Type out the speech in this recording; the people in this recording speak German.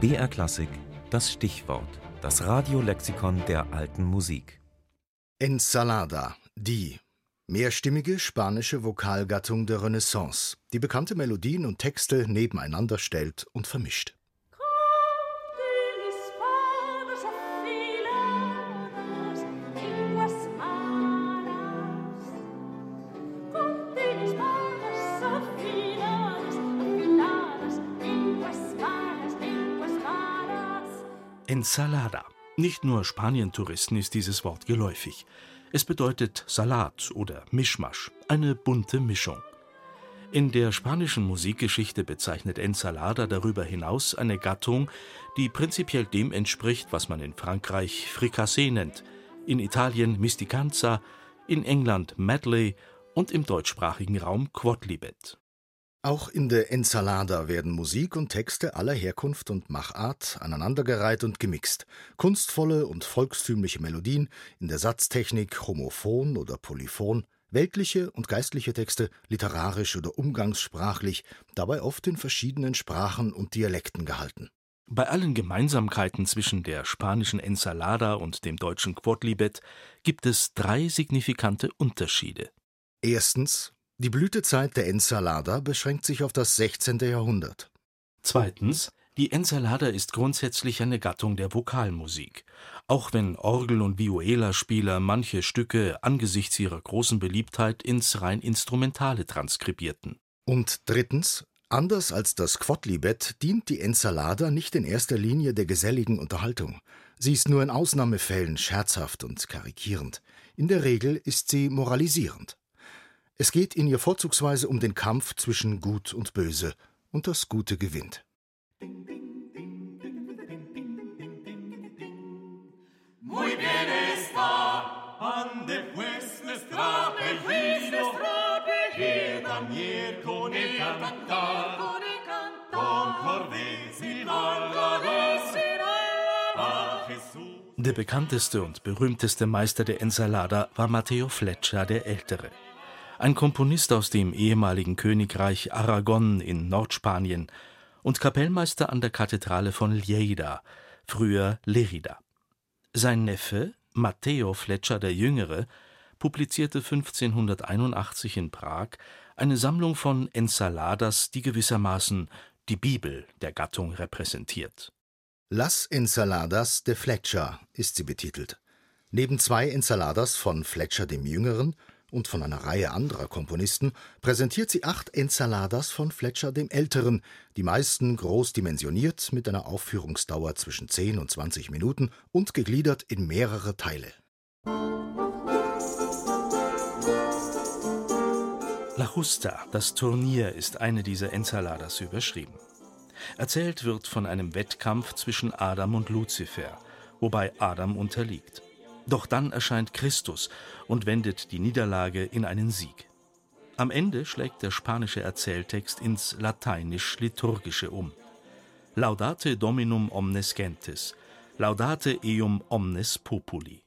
BR Klassik, das Stichwort, das Radiolexikon der alten Musik. Ensalada, die mehrstimmige spanische Vokalgattung der Renaissance, die bekannte Melodien und Texte nebeneinander stellt und vermischt. Ensalada. Nicht nur Spanientouristen ist dieses Wort geläufig. Es bedeutet Salat oder Mischmasch, eine bunte Mischung. In der spanischen Musikgeschichte bezeichnet Ensalada darüber hinaus eine Gattung, die prinzipiell dem entspricht, was man in Frankreich Fricassee nennt, in Italien Misticanza, in England Medley und im deutschsprachigen Raum Quodlibet. Auch in der Ensalada werden Musik und Texte aller Herkunft und Machart aneinandergereiht und gemixt. Kunstvolle und volkstümliche Melodien, in der Satztechnik homophon oder polyphon, weltliche und geistliche Texte literarisch oder umgangssprachlich, dabei oft in verschiedenen Sprachen und Dialekten gehalten. Bei allen Gemeinsamkeiten zwischen der spanischen Ensalada und dem deutschen Quodlibet gibt es drei signifikante Unterschiede. Erstens die Blütezeit der Ensalada beschränkt sich auf das 16. Jahrhundert. Zweitens, die Ensalada ist grundsätzlich eine Gattung der Vokalmusik. Auch wenn Orgel- und Vihuela-Spieler manche Stücke angesichts ihrer großen Beliebtheit ins rein Instrumentale transkribierten. Und drittens, anders als das Quodlibet dient die Ensalada nicht in erster Linie der geselligen Unterhaltung. Sie ist nur in Ausnahmefällen scherzhaft und karikierend. In der Regel ist sie moralisierend. Es geht in ihr vorzugsweise um den Kampf zwischen Gut und Böse, und das Gute gewinnt. Muy bien está, ande pues nuestra apellido, y también con el cantar, con cordes y Der bekannteste und berühmteste Meister der Ensalada war Matteo Fleccia der Ältere ein Komponist aus dem ehemaligen Königreich Aragon in Nordspanien und Kapellmeister an der Kathedrale von Lleida, früher Lerida. Sein Neffe, Matteo Fletcher der Jüngere, publizierte 1581 in Prag eine Sammlung von Ensaladas, die gewissermaßen die Bibel der Gattung repräsentiert. Las Ensaladas de Fletcher ist sie betitelt. Neben zwei Ensaladas von Fletcher dem Jüngeren und von einer Reihe anderer Komponisten präsentiert sie acht Ensaladas von Fletcher dem Älteren, die meisten groß dimensioniert mit einer Aufführungsdauer zwischen 10 und 20 Minuten und gegliedert in mehrere Teile. La Justa, das Turnier, ist eine dieser Ensaladas überschrieben. Erzählt wird von einem Wettkampf zwischen Adam und Luzifer, wobei Adam unterliegt. Doch dann erscheint Christus und wendet die Niederlage in einen Sieg. Am Ende schlägt der spanische Erzähltext ins lateinisch-liturgische um. Laudate Dominum omnes gentes, laudate eum omnes populi.